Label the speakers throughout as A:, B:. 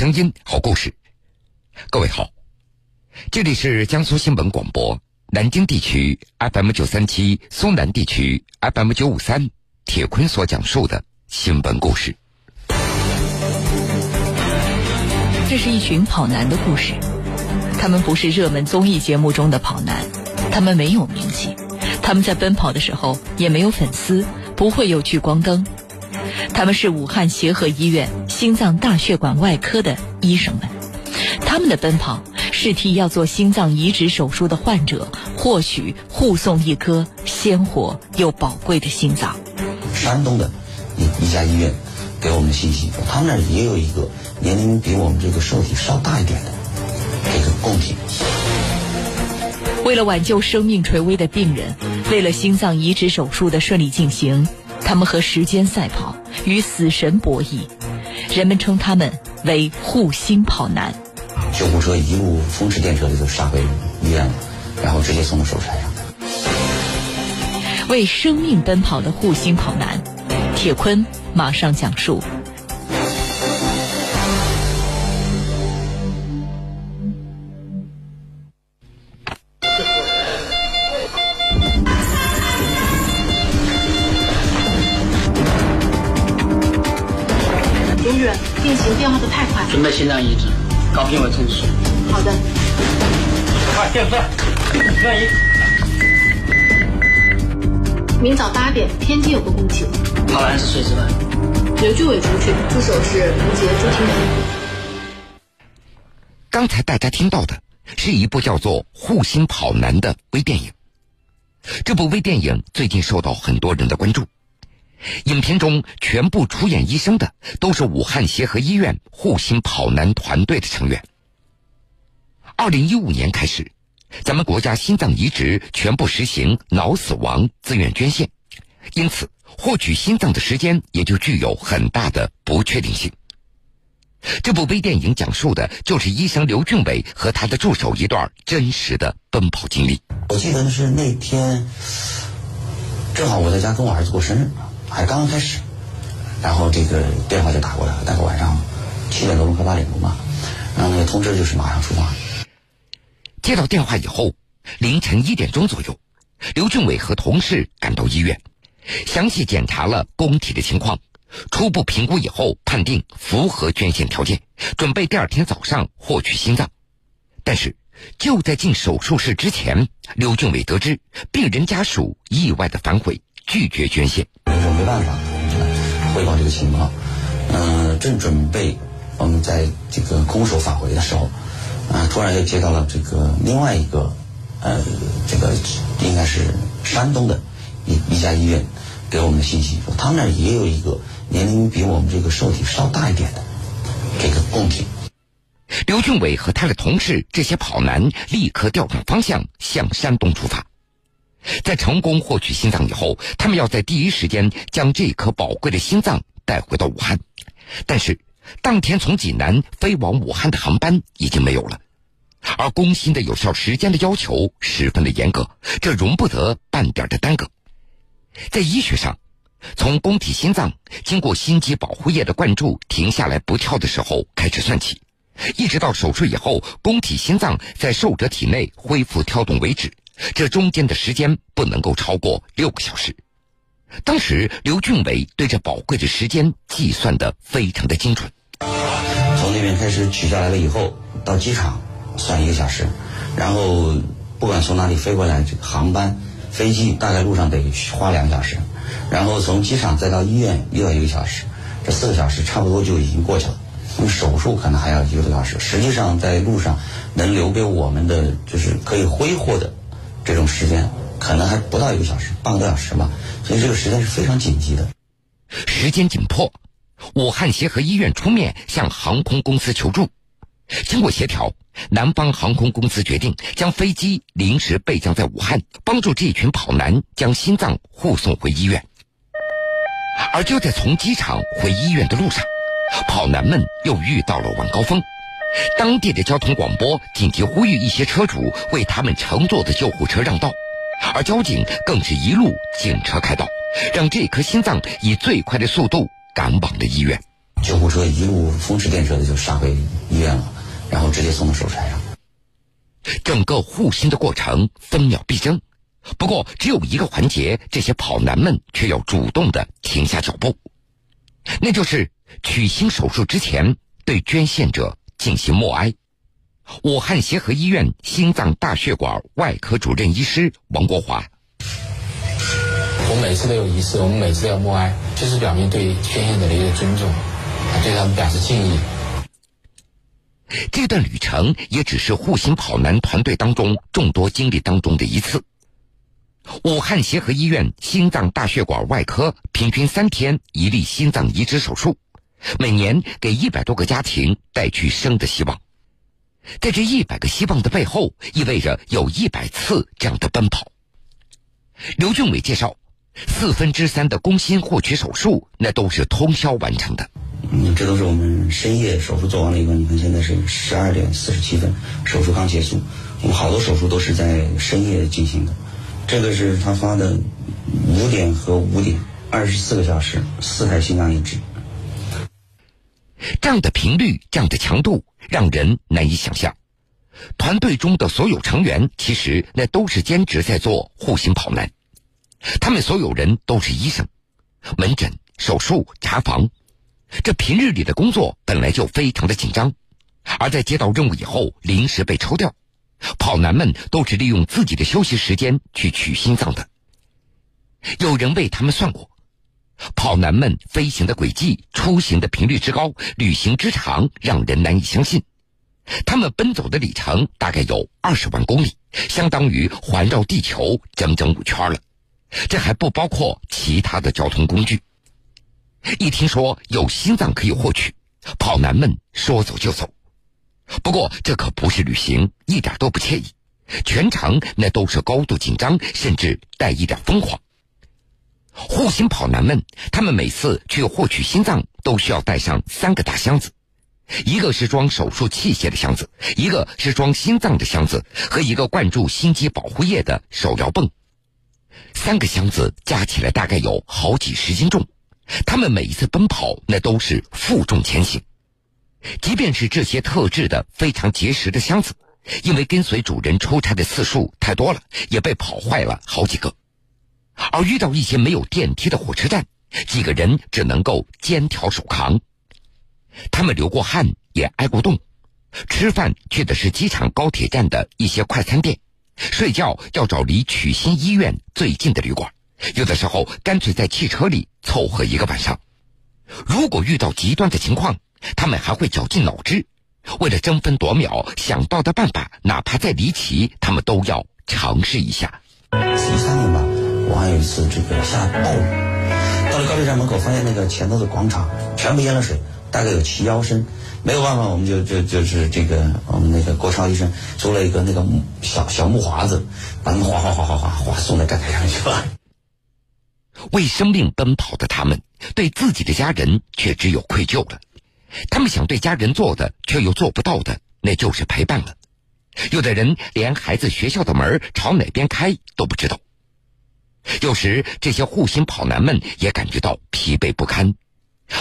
A: 声音，好故事。各位好，这里是江苏新闻广播南京地区 FM 九三七，苏南地区 FM 九五三。铁坤所讲述的新闻故事。
B: 这是一群跑男的故事。他们不是热门综艺节目中的跑男，他们没有名气，他们在奔跑的时候也没有粉丝，不会有聚光灯。他们是武汉协和医院心脏大血管外科的医生们，他们的奔跑是替要做心脏移植手术的患者或许护送一颗鲜活又宝贵的心脏。
C: 山东的一一家医院给我们的信息，他们那儿也有一个年龄比我们这个受体稍大一点的这个供体。
B: 为了挽救生命垂危的病人，为了心脏移植手术的顺利进行。他们和时间赛跑，与死神博弈，人们称他们为护心跑男。
C: 救护车一路风驰电掣的就杀回医院了，然后直接送到手术台上。
B: 为生命奔跑的护心跑男，铁坤马上讲述。
D: 准备心脏移植，高评委通知。
E: 好的。
D: 快电钻，转移。
E: 明早八点，天津有个共情。
D: 跑男是谁值班？
E: 刘俊伟出去，助手是吴杰、朱婷梅。
A: 刚才大家听到的是一部叫做《护心跑男》的微电影。这部微电影最近受到很多人的关注。影片中全部出演医生的都是武汉协和医院护心跑男团队的成员。二零一五年开始，咱们国家心脏移植全部实行脑死亡自愿捐献，因此获取心脏的时间也就具有很大的不确定性。这部微电影讲述的就是医生刘俊伟和他的助手一段真实的奔跑经历。
C: 我记得是那天，正好我在家跟我儿子过生日。还刚刚开始，然后这个电话就打过来了，大概晚上七点多钟快八点钟吧，然后那个通知就是马上出发。
A: 接到电话以后，凌晨一点钟左右，刘俊伟和同事赶到医院，详细检查了宫体的情况，初步评估以后判定符合捐献条件，准备第二天早上获取心脏。但是就在进手术室之前，刘俊伟得知病人家属意外的反悔。拒绝捐献，
C: 我说没办法，汇报这个情况。嗯，正准备我们在这个空手返回的时候，啊，突然又接到了这个另外一个，呃，这个应该是山东的一一家医院给我们的信息，说他们那儿也有一个年龄比我们这个受体稍大一点的这个供体。
A: 刘俊伟和他的同事这些跑男立刻调转方向向山东出发。在成功获取心脏以后，他们要在第一时间将这颗宝贵的心脏带回到武汉。但是，当天从济南飞往武汉的航班已经没有了，而工心的有效时间的要求十分的严格，这容不得半点的耽搁。在医学上，从供体心脏经过心肌保护液的灌注停下来不跳的时候开始算起，一直到手术以后供体心脏在受者体内恢复跳动为止。这中间的时间不能够超过六个小时。当时刘俊伟对这宝贵的时间计算的非常的精准。
C: 从那边开始取下来了以后，到机场算一个小时，然后不管从哪里飞过来，这个航班、飞机大概路上得花两个小时，然后从机场再到医院又要一个小时，这四个小时差不多就已经过去了。那手术可能还要一个多小时。实际上在路上能留给我们的就是可以挥霍的。这种时间可能还不到一个小时，半个多小时吧，所以这个时间是非常紧急的。
A: 时间紧迫，武汉协和医院出面向航空公司求助。经过协调，南方航空公司决定将飞机临时备降在武汉，帮助这群跑男将心脏护送回医院。而就在从机场回医院的路上，跑男们又遇到了晚高峰。当地的交通广播紧急呼吁一些车主为他们乘坐的救护车让道，而交警更是一路警车开道，让这颗心脏以最快的速度赶往了医院。
C: 救护车一路风驰电掣的就杀回医院了，然后直接送到手术台上。
A: 整个护心的过程分秒必争，不过只有一个环节，这些跑男们却要主动的停下脚步，那就是取心手术之前对捐献者进行默哀。武汉协和医院心脏大血管外科主任医师王国华：
F: 我每次都有仪式，我们每次都要默哀，就是表明对捐献者的一个尊重，对他们表示敬意。
A: 这段旅程也只是护心跑男团队当中众多经历当中的一次。武汉协和医院心脏大血管外科平均三天一例心脏移植手术，每年给一百多个家庭带去生的希望。在这一百个希望的背后，意味着有一百次这样的奔跑。刘俊伟介绍，四分之三的工薪获取手术，那都是通宵完成的。
C: 嗯，这都是我们深夜手术做完了以后，你看现在是十二点四十七分，手术刚结束。我们好多手术都是在深夜进行的。这个是他发的五点和五点，二十四个小时，四台心脏移植。
A: 这样的频率，这样的强度，让人难以想象。团队中的所有成员，其实那都是兼职在做护心跑男。他们所有人都是医生，门诊、手术、查房。这平日里的工作本来就非常的紧张，而在接到任务以后临时被抽调，跑男们都是利用自己的休息时间去取心脏的。有人为他们算过，跑男们飞行的轨迹、出行的频率之高、旅行之长，让人难以相信。他们奔走的里程大概有二十万公里，相当于环绕地球整整五圈了。这还不包括其他的交通工具。一听说有心脏可以获取，跑男们说走就走。不过这可不是旅行，一点都不惬意。全程那都是高度紧张，甚至带一点疯狂。护心跑男们，他们每次去获取心脏都需要带上三个大箱子，一个是装手术器械的箱子，一个是装心脏的箱子，和一个灌注心肌保护液的手摇泵。三个箱子加起来大概有好几十斤重。他们每一次奔跑，那都是负重前行。即便是这些特制的、非常结实的箱子，因为跟随主人出差的次数太多了，也被跑坏了好几个。而遇到一些没有电梯的火车站，几个人只能够肩挑手扛。他们流过汗，也挨过冻。吃饭去的是机场、高铁站的一些快餐店，睡觉要找离曲心医院最近的旅馆。有的时候干脆在汽车里凑合一个晚上。如果遇到极端的情况，他们还会绞尽脑汁，为了争分夺秒想到的办法，哪怕再离奇，他们都要尝试一下。
C: 一三年吧，我还有一次这个下暴雨，到了高铁站门口，发现那个前头的广场全部淹了水，大概有齐腰深。没有办法，我们就就就是这个我们那个郭超医生租了一个那个小小木筏子，把他们哗哗哗哗哗哗送到站台上去了。
A: 为生命奔跑的他们，对自己的家人却只有愧疚了。他们想对家人做的，却又做不到的，那就是陪伴了。有的人连孩子学校的门朝哪边开都不知道。有时，这些护心跑男们也感觉到疲惫不堪，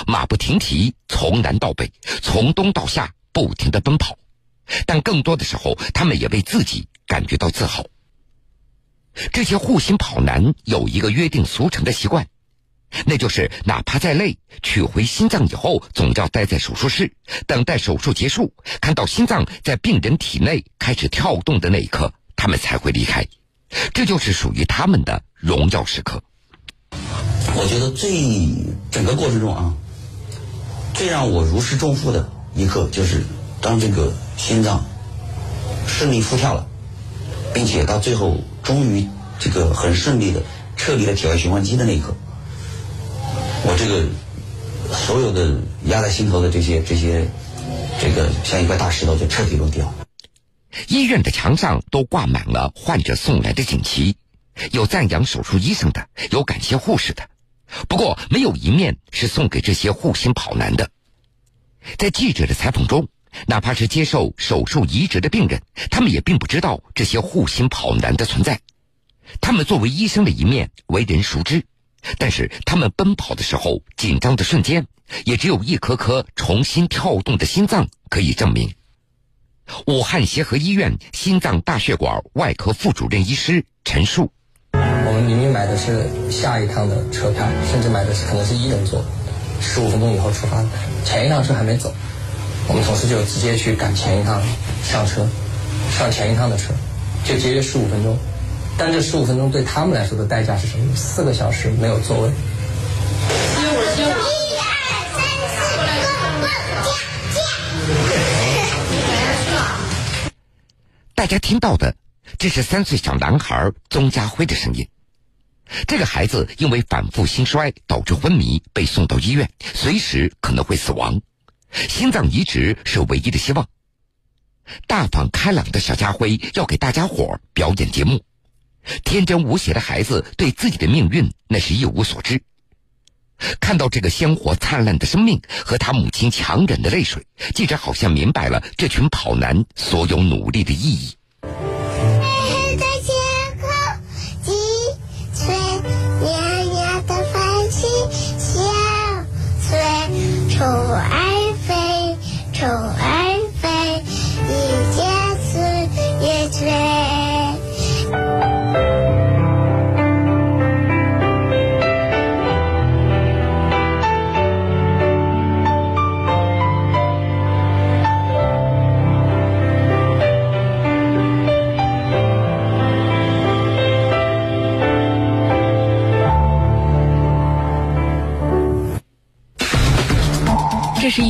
A: 马不停蹄，从南到北，从东到夏，不停的奔跑。但更多的时候，他们也为自己感觉到自豪。这些护心跑男有一个约定俗成的习惯，那就是哪怕再累，取回心脏以后，总要待在手术室，等待手术结束，看到心脏在病人体内开始跳动的那一刻，他们才会离开。这就是属于他们的荣耀时刻。
C: 我觉得最整个过程中啊，最让我如释重负的一刻，就是当这个心脏顺利复跳了，并且到最后。终于，这个很顺利的撤离了体外循环机的那一刻，我这个所有的压在心头的这些这些，这个像一块大石头就彻底落地了。
A: 医院的墙上都挂满了患者送来的锦旗，有赞扬手术医生的，有感谢护士的，不过没有一面是送给这些护心跑男的。在记者的采访中。哪怕是接受手术移植的病人，他们也并不知道这些护心跑男的存在。他们作为医生的一面为人熟知，但是他们奔跑的时候紧张的瞬间，也只有一颗颗重新跳动的心脏可以证明。武汉协和医院心脏大血管外科副主任医师陈述：“
G: 我们明明买的是下一趟的车票，甚至买的是可能是一等座，十五分钟以后出发的，前一趟车还没走，我们同事就直接去赶前一趟上车，上前一趟的车，就节约十五分钟。但这十五分钟对他们来说的代价是什么？四个小时没有座位。”
A: 家听到的，这是三岁小男孩宗家辉的声音。这个孩子因为反复心衰导致昏迷，被送到医院，随时可能会死亡。心脏移植是唯一的希望。大方开朗的小家辉要给大家伙表演节目。天真无邪的孩子对自己的命运那是一无所知。看到这个鲜活灿烂的生命和他母亲强忍的泪水，记者好像明白了这群跑男所有努力的意义。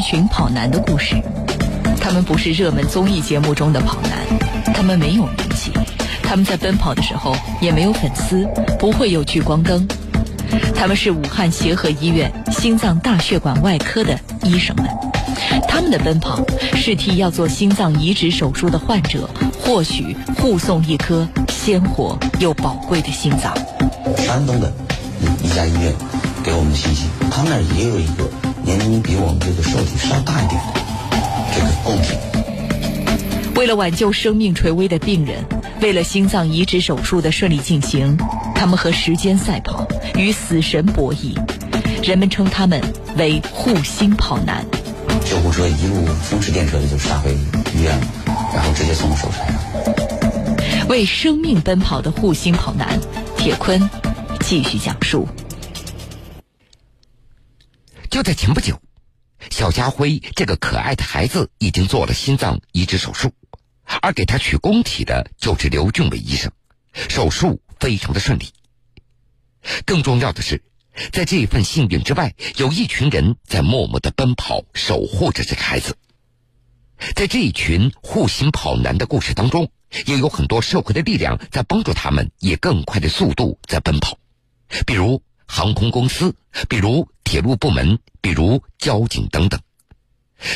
B: 群跑男的故事，他们不是热门综艺节目中的跑男，他们没有名气，他们在奔跑的时候也没有粉丝，不会有聚光灯，他们是武汉协和医院心脏大血管外科的医生们，他们的奔跑是替要做心脏移植手术的患者或许护送一颗鲜活又宝贵的心脏。
C: 山东的一家医院给我们的信息，他那儿也有一个。年龄比我们这个受体稍大一点的，这个供体。
B: 为了挽救生命垂危的病人，为了心脏移植手术的顺利进行，他们和时间赛跑，与死神博弈。人们称他们为“护心跑男”。
C: 救护车一路风驰电掣的就杀回医院了，然后直接送到手术台上。
B: 为生命奔跑的护心跑男，铁坤继续讲述。
A: 就在前不久，小家辉这个可爱的孩子已经做了心脏移植手术，而给他取供体的就是刘俊伟医生，手术非常的顺利。更重要的是，在这一份幸运之外，有一群人在默默的奔跑，守护着这个孩子。在这一群护心跑男的故事当中，也有很多社会的力量在帮助他们以更快的速度在奔跑，比如航空公司，比如。铁路部门，比如交警等等，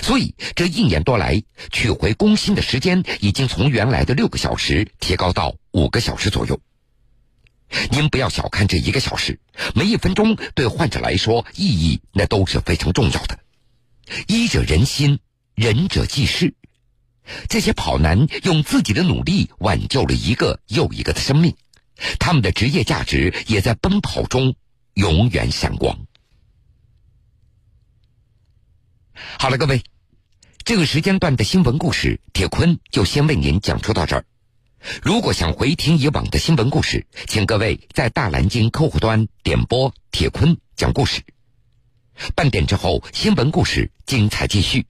A: 所以这一年多来，取回工薪的时间已经从原来的六个小时提高到五个小时左右。您不要小看这一个小时，每一分钟对患者来说意义那都是非常重要的。医者仁心，仁者济世。这些跑男用自己的努力挽救了一个又一个的生命，他们的职业价值也在奔跑中永远闪光。好了，各位，这个时间段的新闻故事，铁坤就先为您讲述到这儿。如果想回听以往的新闻故事，请各位在大蓝鲸客户端点播铁坤讲故事。半点之后，新闻故事精彩继续。